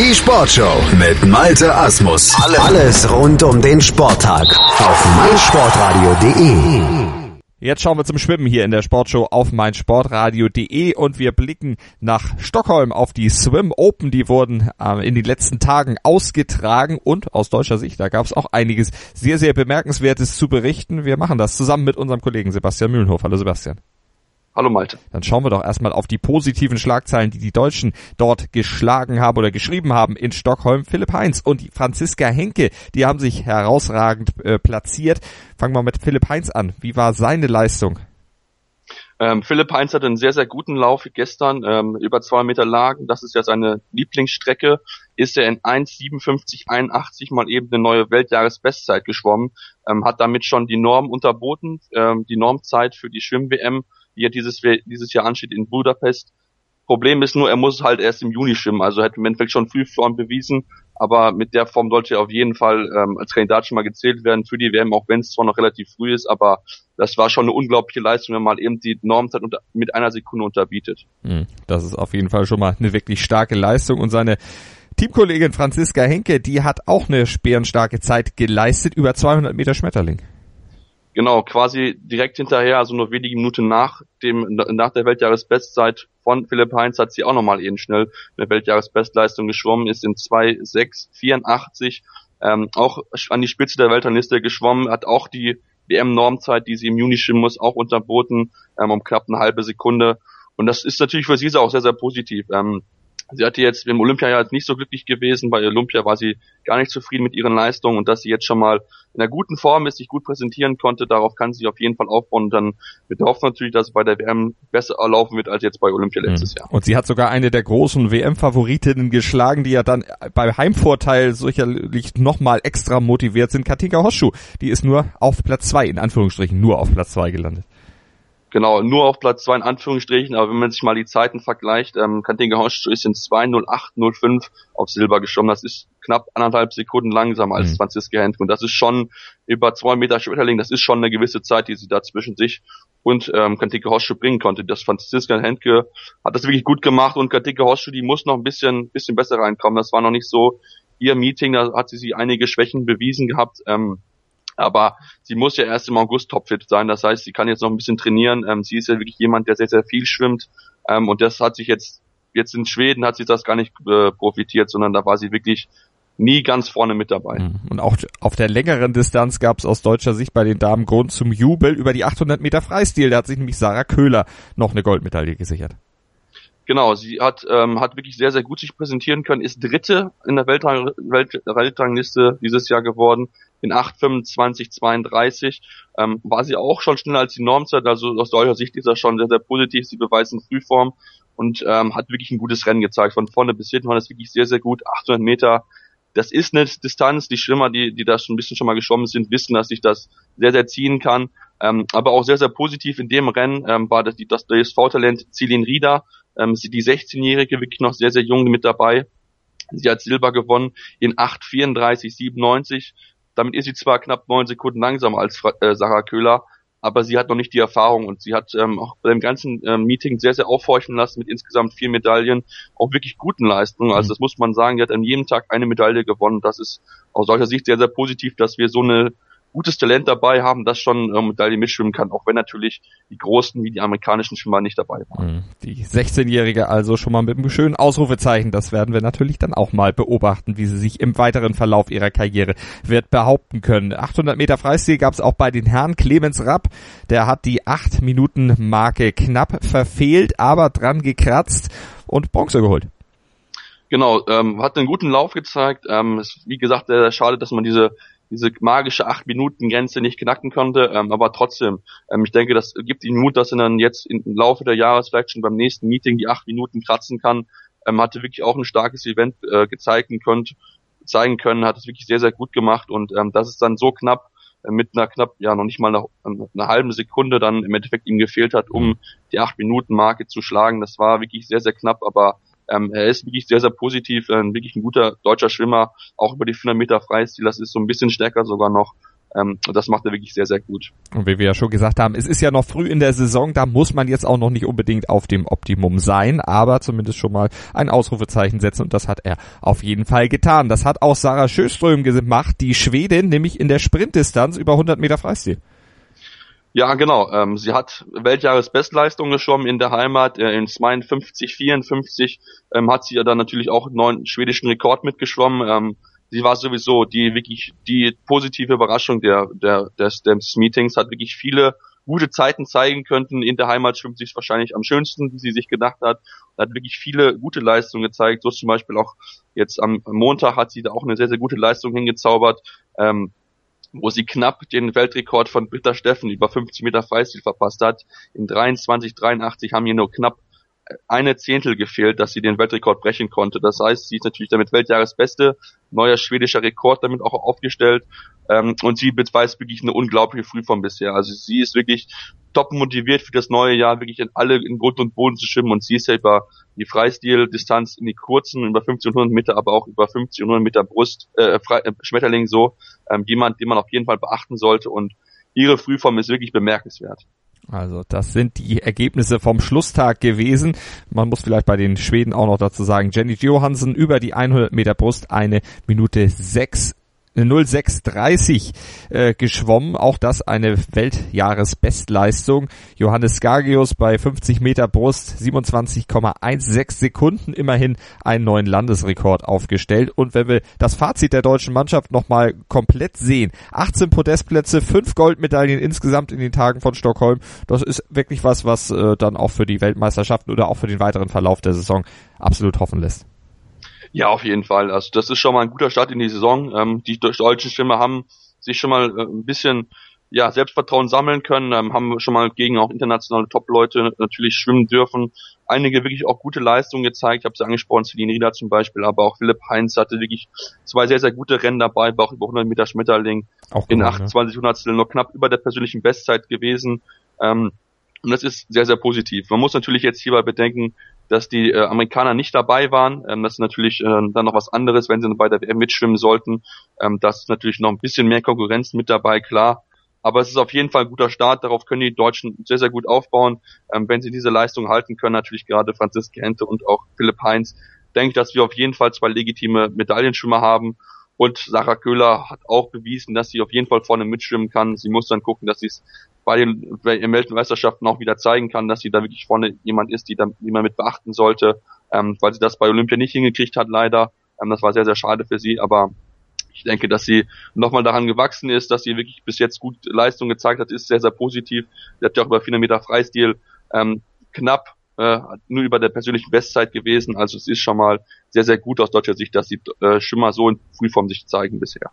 Die Sportshow mit Malte Asmus. Alles rund um den Sporttag auf meinsportradio.de. Jetzt schauen wir zum Schwimmen hier in der Sportshow auf meinsportradio.de und wir blicken nach Stockholm auf die Swim Open. Die wurden äh, in den letzten Tagen ausgetragen und aus deutscher Sicht, da gab es auch einiges sehr, sehr bemerkenswertes zu berichten. Wir machen das zusammen mit unserem Kollegen Sebastian Mühlenhof. Hallo Sebastian. Hallo Malte. Dann schauen wir doch erstmal auf die positiven Schlagzeilen, die die Deutschen dort geschlagen haben oder geschrieben haben in Stockholm. Philipp Heinz und Franziska Henke, die haben sich herausragend äh, platziert. Fangen wir mit Philipp Heinz an. Wie war seine Leistung? Ähm, Philipp Heinz hatte einen sehr, sehr guten Lauf gestern, ähm, über zwei Meter Lagen. Das ist ja seine Lieblingsstrecke. Ist er in 1,57,81 mal eben eine neue Weltjahresbestzeit geschwommen, ähm, hat damit schon die Norm unterboten, ähm, die Normzeit für die Schwimm-WM die ja dieses, dieses Jahr ansteht in Budapest. Problem ist nur, er muss halt erst im Juni schwimmen, also hätte im Endeffekt schon früh Form bewiesen, aber mit der Form sollte er auf jeden Fall ähm, als Kandidat schon mal gezählt werden für die WM, auch wenn es zwar noch relativ früh ist, aber das war schon eine unglaubliche Leistung, wenn man eben die Normzeit unter, mit einer Sekunde unterbietet. Hm, das ist auf jeden Fall schon mal eine wirklich starke Leistung und seine Teamkollegin Franziska Henke, die hat auch eine sperrenstarke Zeit geleistet, über 200 Meter Schmetterling. Genau, quasi direkt hinterher, also nur wenige Minuten nach dem nach der Weltjahresbestzeit von Philipp Heinz hat sie auch nochmal eben schnell eine Weltjahresbestleistung geschwommen, ist in 2,684 ähm, auch an die Spitze der Weltrangliste geschwommen, hat auch die WM-Normzeit, die sie im Juni schwimmen muss, auch unterboten, ähm, um knapp eine halbe Sekunde. Und das ist natürlich für sie auch sehr, sehr positiv. Ähm, Sie hatte jetzt im Olympiajahr nicht so glücklich gewesen. Bei Olympia war sie gar nicht zufrieden mit ihren Leistungen und dass sie jetzt schon mal in einer guten Form ist, sich gut präsentieren konnte, darauf kann sie auf jeden Fall aufbauen. Und dann wir hoffen natürlich, dass es bei der WM besser laufen wird als jetzt bei Olympia letztes mhm. Jahr. Und sie hat sogar eine der großen WM-Favoritinnen geschlagen, die ja dann bei Heimvorteil sicherlich nochmal extra motiviert sind. Katinka Hoschu, die ist nur auf Platz zwei, in Anführungsstrichen nur auf Platz zwei gelandet. Genau, nur auf Platz zwei in Anführungsstrichen, aber wenn man sich mal die Zeiten vergleicht, ähm, Kantinga Hosch ist in 2.08.05 auf Silber geschwommen. Das ist knapp anderthalb Sekunden langsamer als mhm. Franziska Henke. Und das ist schon über zwei Meter Schmetterling, das ist schon eine gewisse Zeit, die sie da zwischen sich und ähm, Kantinka Hosch bringen konnte. Das Franziska Henke hat das wirklich gut gemacht und Kantinka Hosch, die muss noch ein bisschen, bisschen besser reinkommen. Das war noch nicht so ihr Meeting, da hat sie sich einige Schwächen bewiesen gehabt. Ähm, aber sie muss ja erst im August topfit sein. Das heißt, sie kann jetzt noch ein bisschen trainieren. Ähm, sie ist ja wirklich jemand, der sehr, sehr viel schwimmt. Ähm, und das hat sich jetzt, jetzt in Schweden hat sie das gar nicht äh, profitiert, sondern da war sie wirklich nie ganz vorne mit dabei. Mhm. Und auch auf der längeren Distanz gab es aus deutscher Sicht bei den Damen Grund zum Jubel über die 800 Meter Freistil. Da hat sich nämlich Sarah Köhler noch eine Goldmedaille gesichert. Genau, sie hat, ähm, hat wirklich sehr, sehr gut sich präsentieren können, ist Dritte in der Weltrang Welt Weltrangliste dieses Jahr geworden, in 8,25,32. Ähm, war sie auch schon schneller als die Normzeit, also aus deutscher Sicht ist das schon sehr, sehr positiv. Sie beweist in Frühform und ähm, hat wirklich ein gutes Rennen gezeigt. Von vorne bis hinten war das wirklich sehr, sehr gut. 800 Meter, das ist eine Distanz. Die Schwimmer, die, die da schon ein bisschen schon mal geschwommen sind, wissen, dass sich das sehr, sehr ziehen kann. Ähm, aber auch sehr, sehr positiv in dem Rennen ähm, war das, das DSV-Talent Celine Rieder, ähm, sie die 16-Jährige wirklich noch sehr, sehr jung mit dabei. Sie hat Silber gewonnen in 8,34,97. Damit ist sie zwar knapp neun Sekunden langsamer als äh, Sarah Köhler, aber sie hat noch nicht die Erfahrung und sie hat ähm, auch bei dem ganzen ähm, Meeting sehr, sehr aufhorchen lassen mit insgesamt vier Medaillen, auch wirklich guten Leistungen. Also mhm. das muss man sagen, die hat an jedem Tag eine Medaille gewonnen. Das ist aus solcher Sicht sehr, sehr positiv, dass wir so eine gutes Talent dabei haben, das schon ähm, Medaille mitschwimmen kann, auch wenn natürlich die großen wie die amerikanischen Schwimmer nicht dabei waren. Mhm. Die 16-Jährige also schon mal mit einem schönen Ausrufezeichen, das werden wir natürlich dann auch mal beobachten, wie sie sich im weiteren Verlauf ihrer Karriere wird behaupten können. 800 Meter Freistil gab es auch bei den Herren. Clemens Rapp, der hat die 8 Minuten Marke knapp verfehlt, aber dran gekratzt und Bronze geholt. Genau, ähm, hat einen guten Lauf gezeigt. Ähm, ist, wie gesagt, sehr schade, dass man diese diese magische acht Minuten Grenze nicht knacken konnte, ähm, aber trotzdem, ähm, ich denke, das gibt ihm Mut, dass er dann jetzt im Laufe der Jahres vielleicht schon beim nächsten Meeting die acht Minuten kratzen kann. Ähm, hatte wirklich auch ein starkes Event äh, gezeigt könnt, zeigen können, hat es wirklich sehr, sehr gut gemacht und ähm, das ist dann so knapp äh, mit einer knapp, ja, noch nicht mal einer, einer halben Sekunde dann im Endeffekt ihm gefehlt hat, um die acht Minuten Marke zu schlagen. Das war wirklich sehr, sehr knapp, aber ähm, er ist wirklich sehr, sehr positiv, äh, wirklich ein guter deutscher Schwimmer, auch über die 400 Meter Freistil, das ist so ein bisschen stärker sogar noch. Ähm, und das macht er wirklich sehr, sehr gut. Und wie wir ja schon gesagt haben, es ist ja noch früh in der Saison, da muss man jetzt auch noch nicht unbedingt auf dem Optimum sein, aber zumindest schon mal ein Ausrufezeichen setzen und das hat er auf jeden Fall getan. Das hat auch Sarah Schöström gemacht, die Schwedin, nämlich in der Sprintdistanz über 100 Meter Freistil. Ja, genau. Ähm, sie hat Weltjahresbestleistung geschwommen in der Heimat. Äh, in 52, 54 ähm, hat sie ja dann natürlich auch einen neuen schwedischen Rekord mitgeschwommen. Ähm, sie war sowieso die wirklich die positive Überraschung der, der, des, des Meetings, hat wirklich viele gute Zeiten zeigen könnten. In der Heimat schwimmt sie es wahrscheinlich am schönsten, wie sie sich gedacht hat. Hat wirklich viele gute Leistungen gezeigt. So zum Beispiel auch jetzt am Montag hat sie da auch eine sehr, sehr gute Leistung hingezaubert. Ähm, wo sie knapp den Weltrekord von Britta Steffen über 50 Meter Freistil verpasst hat. In 23, 83 haben hier nur knapp eine Zehntel gefehlt, dass sie den Weltrekord brechen konnte. Das heißt, sie ist natürlich damit Weltjahresbeste, neuer schwedischer Rekord damit auch aufgestellt ähm, und sie beweist wirklich eine unglaubliche Frühform bisher. Also sie ist wirklich top motiviert für das neue Jahr, wirklich in alle in Grund und Boden zu schwimmen und sie ist ja über die Freistil-Distanz in die kurzen, über 1500 Meter, aber auch über 1500 Meter Brust, äh, äh, Schmetterling so, ähm, jemand, den man auf jeden Fall beachten sollte und ihre Frühform ist wirklich bemerkenswert. Also das sind die Ergebnisse vom Schlusstag gewesen. Man muss vielleicht bei den Schweden auch noch dazu sagen, Jenny Johansen über die 100 Meter Brust eine Minute sechs 0630 äh, geschwommen. Auch das eine Weltjahresbestleistung. Johannes Gagius bei 50 Meter Brust 27,16 Sekunden immerhin einen neuen Landesrekord aufgestellt. Und wenn wir das Fazit der deutschen Mannschaft nochmal komplett sehen, 18 Podestplätze, 5 Goldmedaillen insgesamt in den Tagen von Stockholm, das ist wirklich was, was äh, dann auch für die Weltmeisterschaften oder auch für den weiteren Verlauf der Saison absolut hoffen lässt. Ja, auf jeden Fall. Also das ist schon mal ein guter Start in die Saison. Ähm, die deutschen Schwimmer haben sich schon mal äh, ein bisschen ja, Selbstvertrauen sammeln können, ähm, haben schon mal gegen auch internationale Top-Leute natürlich schwimmen dürfen. Einige wirklich auch gute Leistungen gezeigt. Ich habe sie angesprochen, Celine Rieder zum Beispiel, aber auch Philipp Heinz hatte wirklich zwei sehr, sehr gute Rennen dabei, war auch über 100 Meter Schmetterling auch in 28 ne? Hundertstel noch knapp über der persönlichen Bestzeit gewesen. Ähm, und das ist sehr, sehr positiv. Man muss natürlich jetzt hierbei bedenken, dass die äh, Amerikaner nicht dabei waren. Ähm, das ist natürlich äh, dann noch was anderes, wenn sie bei der WM mitschwimmen sollten. Ähm, das ist natürlich noch ein bisschen mehr Konkurrenz mit dabei, klar. Aber es ist auf jeden Fall ein guter Start. Darauf können die Deutschen sehr, sehr gut aufbauen. Ähm, wenn sie diese Leistung halten können, natürlich gerade Franziska Hente und auch Philipp Heinz, denke ich, dass wir auf jeden Fall zwei legitime Medaillenschwimmer haben. Und Sarah Köhler hat auch bewiesen, dass sie auf jeden Fall vorne mitschwimmen kann. Sie muss dann gucken, dass sie es bei den, Weltmeisterschaften auch wieder zeigen kann, dass sie da wirklich vorne jemand ist, die, da, die man mit beachten sollte, ähm, weil sie das bei Olympia nicht hingekriegt hat, leider. Ähm, das war sehr, sehr schade für sie, aber ich denke, dass sie nochmal daran gewachsen ist, dass sie wirklich bis jetzt gut Leistung gezeigt hat, ist sehr, sehr positiv. Sie hat ja auch über 400 Meter Freistil ähm, knapp äh, nur über der persönlichen Bestzeit gewesen. Also es ist schon mal sehr, sehr gut aus deutscher Sicht, dass die äh, Schimmer so in Frühform sich zeigen bisher.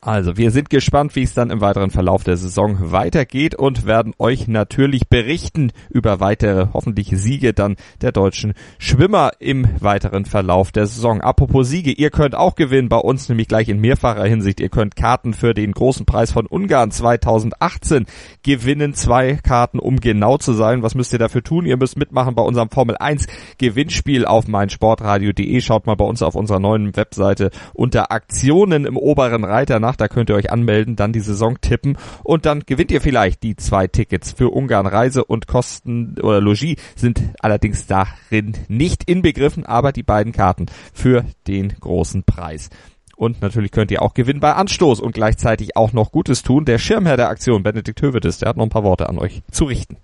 Also, wir sind gespannt, wie es dann im weiteren Verlauf der Saison weitergeht und werden euch natürlich berichten über weitere, hoffentlich Siege dann der deutschen Schwimmer im weiteren Verlauf der Saison. Apropos Siege, ihr könnt auch gewinnen bei uns, nämlich gleich in mehrfacher Hinsicht. Ihr könnt Karten für den großen Preis von Ungarn 2018 gewinnen. Zwei Karten, um genau zu sein. Was müsst ihr dafür tun? Ihr müsst mitmachen bei unserem Formel 1 Gewinnspiel auf meinsportradio.de. Schaut mal bei uns auf unserer neuen Webseite unter Aktionen im oberen Reiter nach. Da könnt ihr euch anmelden, dann die Saison tippen und dann gewinnt ihr vielleicht die zwei Tickets für Ungarn. Reise und Kosten oder Logis sind allerdings darin nicht inbegriffen, aber die beiden Karten für den großen Preis. Und natürlich könnt ihr auch gewinnen bei Anstoß und gleichzeitig auch noch Gutes tun. Der Schirmherr der Aktion, Benedikt Hövedes, der hat noch ein paar Worte an euch zu richten.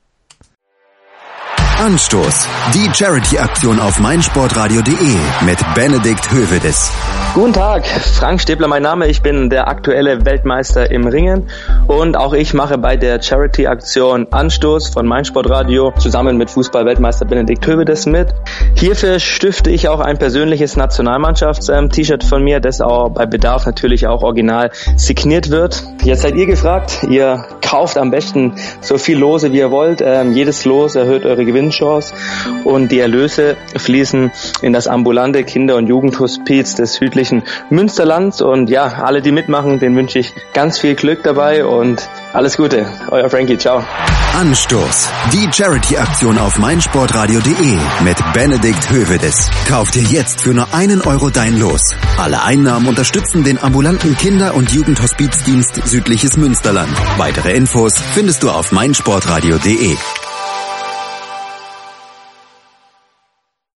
Anstoß. Die Charity-Aktion auf meinsportradio.de mit Benedikt Hövedes. Guten Tag, Frank Stäbler mein Name. Ich bin der aktuelle Weltmeister im Ringen und auch ich mache bei der Charity-Aktion Anstoß von meinsportradio zusammen mit Fußball-Weltmeister Benedikt Hövedes mit. Hierfür stifte ich auch ein persönliches Nationalmannschafts-T-Shirt von mir, das auch bei Bedarf natürlich auch original signiert wird. Jetzt seid ihr gefragt. Ihr kauft am besten so viel Lose wie ihr wollt. Ähm, jedes Los erhöht eure Gewinn Impfstoffchance und die Erlöse fließen in das ambulante Kinder- und Jugendhospiz des südlichen Münsterlands und ja, alle, die mitmachen, denen wünsche ich ganz viel Glück dabei und alles Gute. Euer Frankie, ciao. Anstoß. Die Charity-Aktion auf meinsportradio.de mit Benedikt Hövedes. Kauf dir jetzt für nur einen Euro dein Los. Alle Einnahmen unterstützen den ambulanten Kinder- und Jugendhospizdienst Südliches Münsterland. Weitere Infos findest du auf meinsportradio.de.